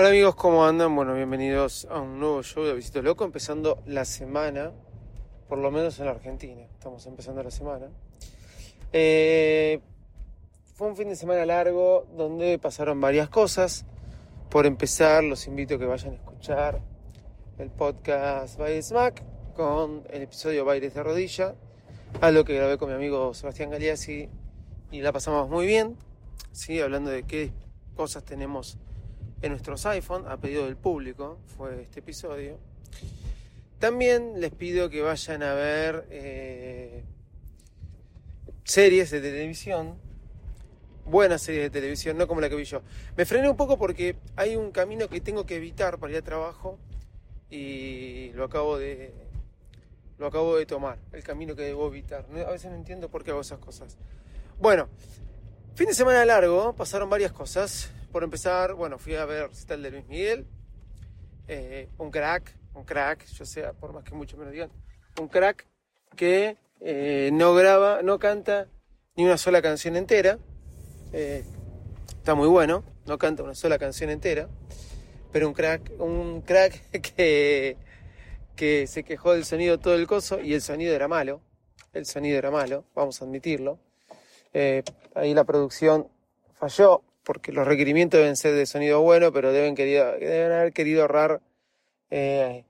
Hola amigos, ¿cómo andan? Bueno, bienvenidos a un nuevo show de Visito Loco, empezando la semana, por lo menos en la Argentina. Estamos empezando la semana. Eh, fue un fin de semana largo donde pasaron varias cosas. Por empezar, los invito a que vayan a escuchar el podcast Baile Smack con el episodio Bailes de Rodilla, algo que grabé con mi amigo Sebastián Galeazzi y la pasamos muy bien, ¿sí? hablando de qué cosas tenemos en nuestros iPhone a pedido del público, fue este episodio. También les pido que vayan a ver eh, series de televisión, buenas series de televisión, no como la que vi yo. Me frené un poco porque hay un camino que tengo que evitar para ir a trabajo y lo acabo de lo acabo de tomar, el camino que debo evitar. A veces no entiendo por qué hago esas cosas. Bueno, fin de semana largo, pasaron varias cosas. Por empezar, bueno, fui a ver el de Luis Miguel, eh, un crack, un crack, yo sé, por más que muchos me lo digan, un crack que eh, no graba, no canta ni una sola canción entera. Eh, está muy bueno, no canta una sola canción entera, pero un crack, un crack que, que se quejó del sonido todo el coso y el sonido era malo. El sonido era malo, vamos a admitirlo. Ahí la producción falló, porque los requerimientos deben ser de sonido bueno, pero deben, querido, deben haber querido ahorrar eh,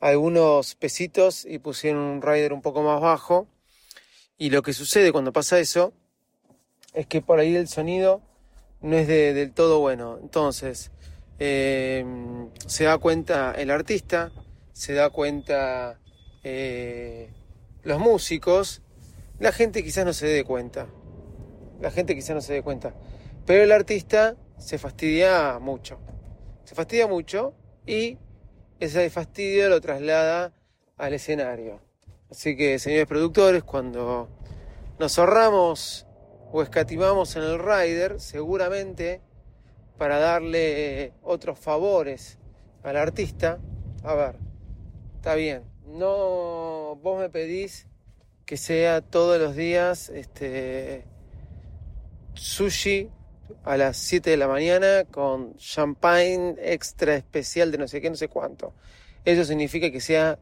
algunos pesitos y pusieron un rider un poco más bajo. Y lo que sucede cuando pasa eso es que por ahí el sonido no es del todo bueno. Entonces, eh, se da cuenta el artista, se da cuenta eh, los músicos, la gente quizás no se dé cuenta. La gente quizás no se dé cuenta. Pero el artista se fastidia mucho. Se fastidia mucho y ese fastidio lo traslada al escenario. Así que, señores productores, cuando nos ahorramos o escatimamos en el rider, seguramente para darle otros favores al artista, a ver, está bien, no vos me pedís que sea todos los días este sushi a las 7 de la mañana con champagne extra especial de no sé qué, no sé cuánto. Eso significa que sea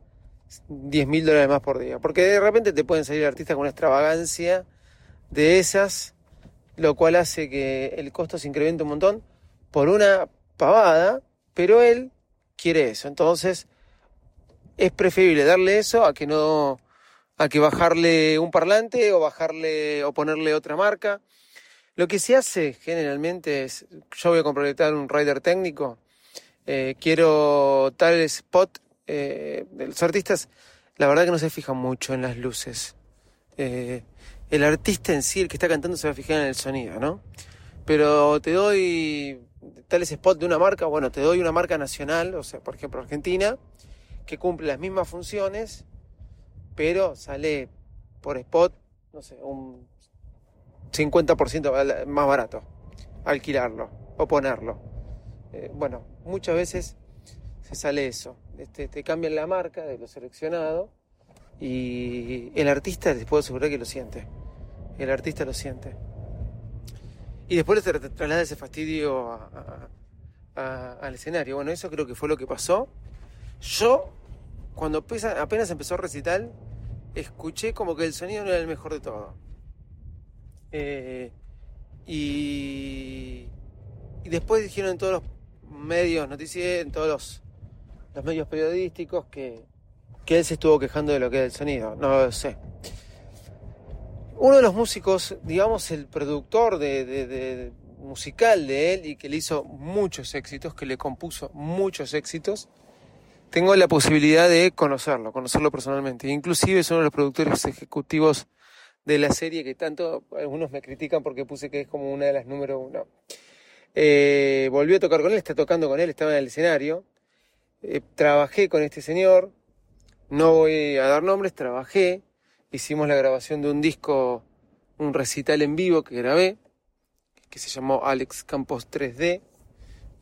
10 mil dólares más por día. Porque de repente te pueden salir artistas con una extravagancia de esas, lo cual hace que el costo se incremente un montón por una pavada, pero él quiere eso. Entonces, es preferible darle eso a que no a que bajarle un parlante o bajarle o ponerle otra marca. Lo que se hace generalmente es, yo voy a completar un rider técnico, eh, quiero tal spot, eh, los artistas la verdad que no se fijan mucho en las luces. Eh, el artista en sí, el que está cantando, se va a fijar en el sonido, ¿no? Pero te doy tal spot de una marca, bueno, te doy una marca nacional, o sea, por ejemplo Argentina, que cumple las mismas funciones, pero sale por spot, no sé, un 50% más barato alquilarlo o ponerlo. Eh, bueno, muchas veces se sale eso. Este, te cambian la marca de lo seleccionado y el artista te puedo asegurar que lo siente. El artista lo siente. Y después te traslada ese fastidio al escenario. Bueno, eso creo que fue lo que pasó. Yo, cuando apenas empezó a recital, escuché como que el sonido no era el mejor de todo. Eh, y, y, después dijeron en todos los medios noticieros, en todos los, los, medios periodísticos, que, que él se estuvo quejando de lo que era el sonido. No lo sé. Uno de los músicos, digamos, el productor de, de, musical de él y que le hizo muchos éxitos, que le compuso muchos éxitos, tengo la posibilidad de conocerlo, conocerlo personalmente. Inclusive es uno de los productores ejecutivos de la serie que tanto algunos me critican porque puse que es como una de las número uno. Eh, volví a tocar con él, está tocando con él, estaba en el escenario. Eh, trabajé con este señor, no voy a dar nombres, trabajé, hicimos la grabación de un disco, un recital en vivo que grabé, que se llamó Alex Campos 3D,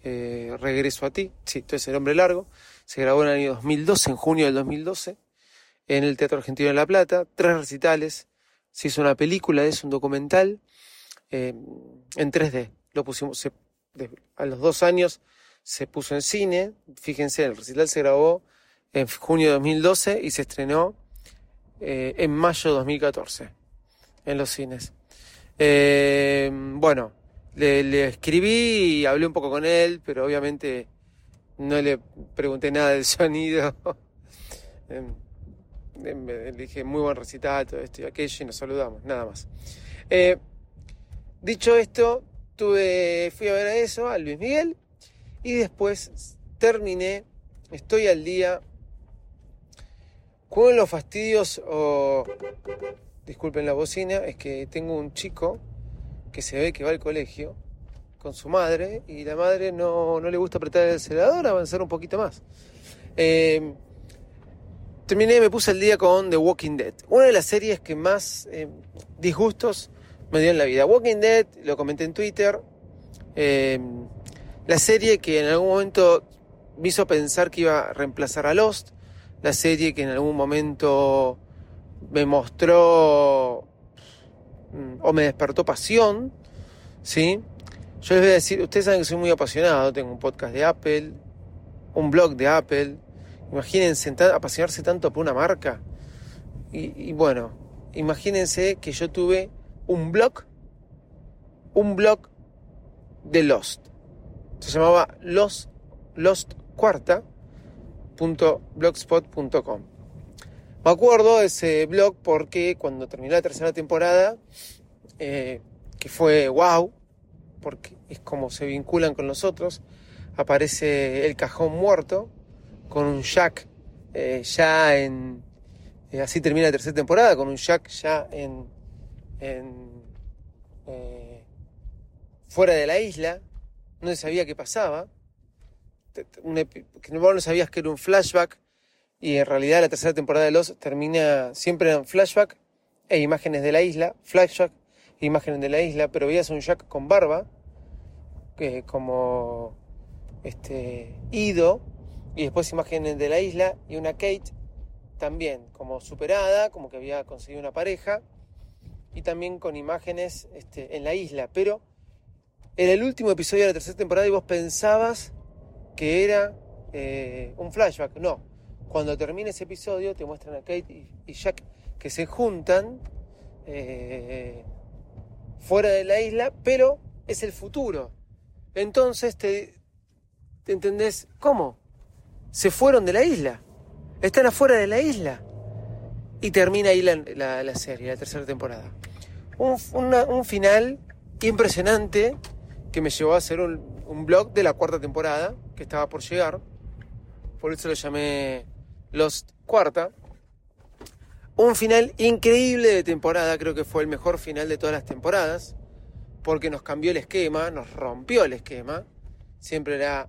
eh, Regreso a ti, sí, esto es el hombre largo, se grabó en el año 2012, en junio del 2012, en el Teatro Argentino de La Plata, tres recitales, se hizo una película, es un documental eh, en 3D. Lo pusimos a los dos años, se puso en cine. Fíjense, el recital se grabó en junio de 2012 y se estrenó eh, en mayo de 2014 en los cines. Eh, bueno, le, escribí y hablé un poco con él, pero obviamente no le pregunté nada del sonido. Le dije muy buen recital, todo esto y aquello, y nos saludamos, nada más. Eh, dicho esto, fui a ver a eso, a Luis Miguel, y después terminé, estoy al día con los fastidios o disculpen la bocina, es que tengo un chico que se ve que va al colegio con su madre y la madre no, le gusta apretar el acelerador, avanzar un poquito más. Eh, terminé, me puse el día con The Walking Dead, una de las series que más eh, disgustos me dio en la vida. Walking Dead, lo comenté en Twitter, eh, la serie que en algún momento me hizo pensar que iba a reemplazar a Lost, la serie que en algún momento me mostró mm, o me despertó pasión, ¿sí? Yo les voy a decir, ustedes saben que soy muy apasionado, tengo un podcast de Apple, un blog de Apple, imagínense apasionarse tanto por una marca. Y, bueno, imagínense que yo tuve un blog, un blog de Lost. Se llamaba Lost, Lost Cuarta, blogspot.com. Me acuerdo de ese blog porque cuando terminó la tercera temporada, eh, que fue wow, porque es como se vinculan con nosotros, aparece el cajón muerto con un Jack eh, ya en... Eh, así termina la tercera temporada, con un Jack ya en... en fuera de la isla, no se sabía qué pasaba. Que no sabías que era un flashback y en realidad la tercera temporada de Los termina siempre en flashback e imágenes de la isla, flashback e imágenes de la isla, pero veías un Jack con barba, que como este Ido, y después imágenes de la isla y una Kate también como superada, como que había conseguido una pareja, y también con imágenes este, en la isla, pero en el último episodio de la tercera temporada y vos pensabas que era eh, un flashback. No, cuando termina ese episodio te muestran a Kate y, Jack que se juntan eh, fuera de la isla, pero es el futuro. Entonces te, te entendés, ¿cómo? Se fueron de la isla, están afuera de la isla. Y termina ahí la, serie, la tercera temporada. Un, un final impresionante que me llevó a hacer un, un blog de la cuarta temporada que estaba por llegar. Por eso lo llamé Lost Cuarta. Un final increíble de temporada, creo que fue el mejor final de todas las temporadas, porque nos cambió el esquema, nos rompió el esquema. Siempre era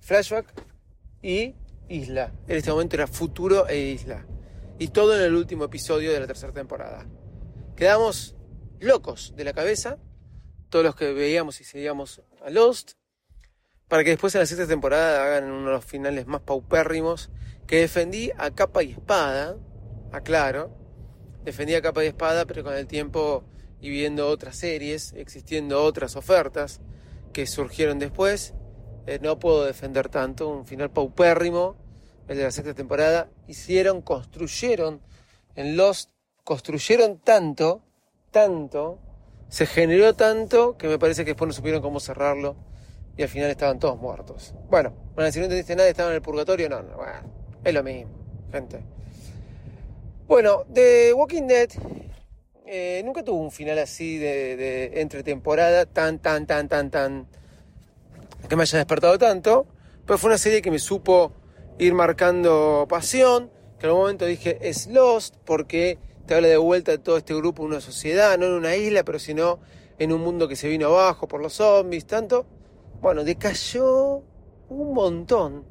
flashback y isla. En este momento era futuro e isla. Y todo en el último episodio de la tercera temporada. Quedamos locos de la cabeza, todos los que veíamos y seguíamos a Lost, para que después en la sexta temporada hagan uno de los finales más paupérrimos, que defendí a capa y espada, aclaro, defendí a capa y espada, pero con el tiempo y viendo otras series, existiendo otras ofertas que surgieron después, eh, no puedo defender tanto, un final paupérrimo, el de la sexta temporada, hicieron, construyeron en Lost, construyeron tanto, tanto, se generó tanto que me parece que después no supieron cómo cerrarlo y al final estaban todos muertos. Bueno, bueno si no entendiste nada, estaban en el purgatorio, no, no, bueno, es lo mismo, gente. Bueno, The Walking Dead eh, nunca tuvo un final así de, de, entre temporada tan, tan, tan, tan, tan, que me haya despertado tanto, pero fue una serie que me supo ir marcando pasión, que en un momento dije es Lost, porque te habla de vuelta de todo este grupo, una sociedad, no en una isla, pero sino en un mundo que se vino abajo por los zombies, tanto. Bueno, decayó un montón.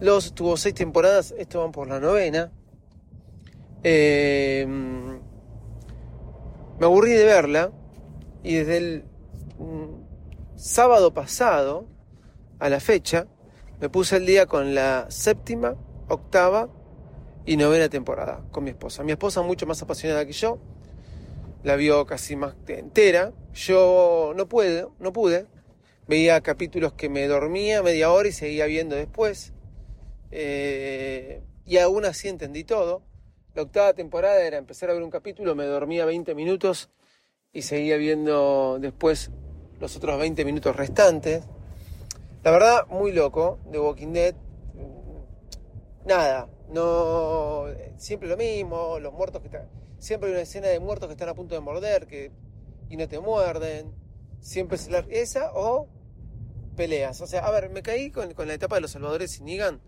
Los tuvo seis temporadas, esto van por la novena. Em, me aburrí de verla y desde el mm, sábado pasado a la fecha me puse el día con la séptima, octava y novena temporada con mi esposa. Mi esposa mucho más apasionada que yo, la vio casi más entera. Yo no pude, no pude. Veía capítulos que me dormía media hora y seguía viendo después. Eh, y aún así entendí todo. La octava temporada era empezar a ver un capítulo, me dormía 20 minutos y seguía viendo después los otros 20 minutos restantes. La verdad, muy loco de Walking Dead. Nada, no. Siempre lo mismo, los muertos que están. Siempre hay una escena de muertos que están a punto de morder que, y no te muerden. Siempre es la, esa o peleas. O sea, a ver, me caí con, la etapa de los salvadores y Negan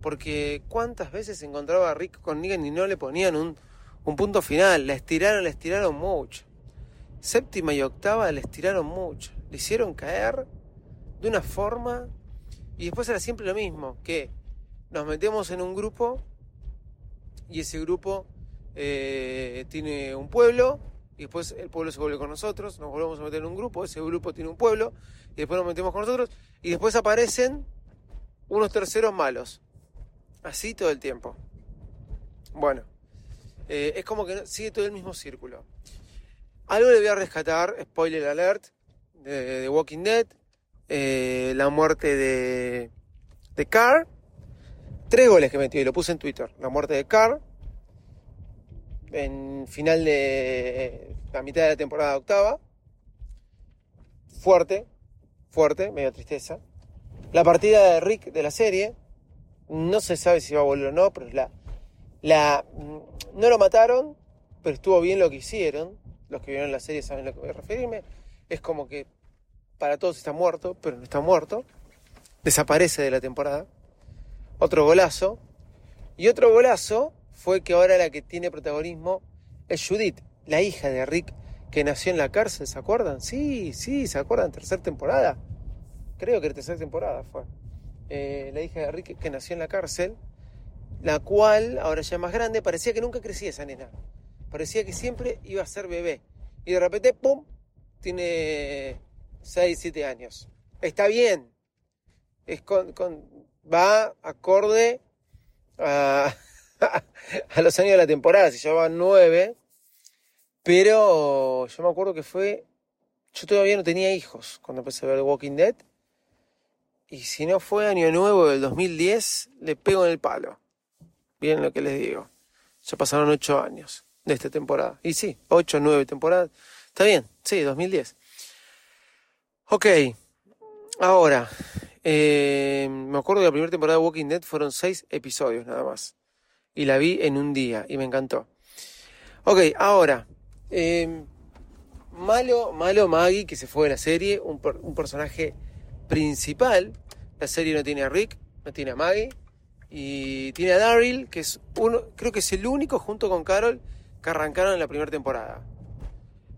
porque cuántas veces encontraba a Rick con Negan y no le ponían un, un punto final. La estiraron, la estiraron mucho. Séptima y octava la estiraron mucho. Le hicieron caer de una forma y después era siempre lo mismo, que nos metemos en un grupo y ese grupo eh, tiene un pueblo y después el pueblo se vuelve con nosotros, nos volvemos a meter en un grupo, ese grupo tiene un pueblo y después nos metemos con nosotros y después aparecen unos terceros malos. Así todo el tiempo. Bueno, eh, es como que sigue todo el mismo círculo. Algo le voy a rescatar, spoiler alert, de, Walking Dead, eh, la muerte de, de Carr, tres goles que metió y lo puse en Twitter, la muerte de Carr, en final de la mitad de la temporada octava, fuerte, fuerte, medio tristeza. La partida de Rick de la serie, no se sabe si va a volver o no, pero la, la, no lo mataron, pero estuvo bien lo que hicieron. Los que vieron la serie saben a lo que voy a referirme. Es como que para todos está muerto, pero no está muerto. Desaparece de la temporada. Otro golazo. Y otro golazo fue que ahora la que tiene protagonismo es Judith, la hija de Rick, que nació en la cárcel, ¿se acuerdan? Sí, sí, ¿se acuerdan? Tercera temporada. Creo que la tercera temporada fue. Eh, la hija de Rick que nació en la cárcel, la cual, ahora ya más grande, parecía que nunca crecía esa nena. Parecía que siempre iba a ser bebé. Y de repente, ¡pum! Tiene 6, 7 años. Está bien. Es con, va acorde a, los años de la temporada. Se llevaban 9. Pero yo me acuerdo que fue. Yo todavía no tenía hijos cuando empecé a ver Walking Dead. Y si no fue año nuevo del 2010, le pego en el palo. Bien lo que les digo. Ya pasaron ocho años de esta temporada. Y sí, ocho, nueve temporadas. Está bien, sí, 2010. Ok, ahora, eh, me acuerdo que la primera temporada de Walking Dead fueron seis episodios nada más. Y la vi en un día y me encantó. Ok, ahora, eh, malo, malo Maggie que se fue de la serie, un, un personaje principal. La serie no tiene a Rick, no tiene a Maggie y tiene a Daryl, que es uno, creo que es el único junto con Carol que arrancaron en la primera temporada.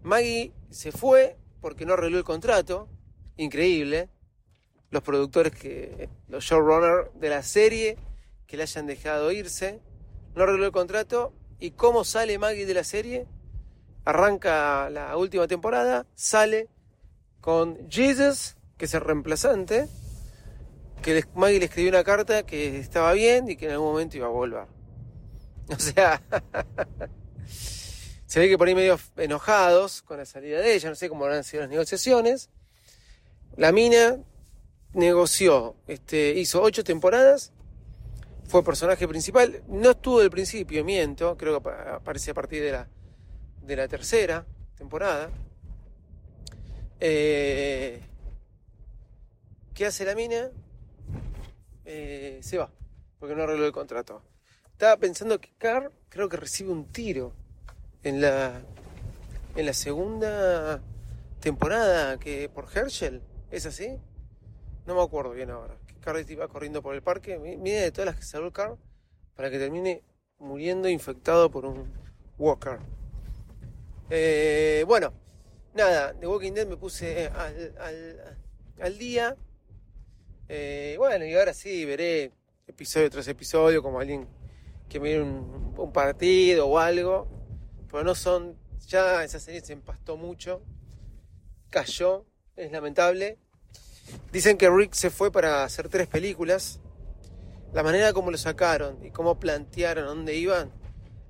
Maggie se fue porque no arregló el contrato, increíble. Los productores que, los showrunners de la serie que le hayan dejado irse, no arregló el contrato. ¿Y cómo sale Maggie de la serie? Arranca la última temporada, sale con Jesus, que es el reemplazante, que Maggie le escribió una carta que estaba bien y que en algún momento iba a volver. O sea, se ve que por ahí medio enojados con la salida de ella, no sé cómo habrán sido las negociaciones. La mina negoció, este, hizo ocho temporadas, fue personaje principal, no estuvo del principio, miento, creo que aparece a partir de la, de la tercera temporada. Eh, ¿Qué hace la mina? Eh, se va, porque no arregló el contrato. Estaba pensando que Carr creo que recibe un tiro en la, en la segunda temporada que por Herschel. ¿Es así? No me acuerdo bien ahora. Que Carr iba corriendo por el parque. Mira de todas las que salió Carr para que termine muriendo infectado por un Walker. Eh, bueno, nada, de Walking Dead me puse al, al, al día. Eh, bueno, y ahora sí, veré episodio tras episodio como alguien que mire un, un partido o algo. Pero no son, ya esa serie se empastó mucho. Cayó, es lamentable. Dicen que Rick se fue para hacer tres películas. La manera como lo sacaron y cómo plantearon dónde iban,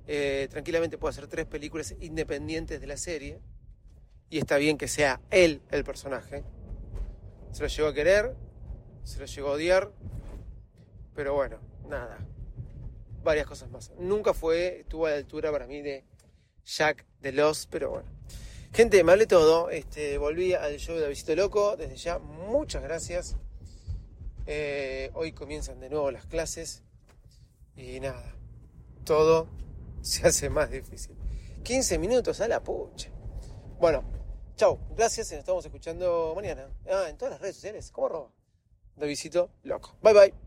eh, tranquilamente puede hacer tres películas independientes de la serie. Y está bien que sea él el personaje Se lo llegó a querer, se lo llegó a odiar, pero bueno, nada. Varias cosas más. Nunca fue, estuvo a la altura para mí de Jack de Los, pero bueno. Gente, me hablé todo. Este, volví al show de Visito Loco. Desde ya, muchas gracias. Eh, hoy comienzan de nuevo las clases. Y nada, todo se hace más difícil. 15 minutos a la pucha. Bueno, chao. Gracias y nos estamos escuchando mañana. Ah, en todas las redes sociales. ¿Cómo roba? De Visito Loco. Bye bye.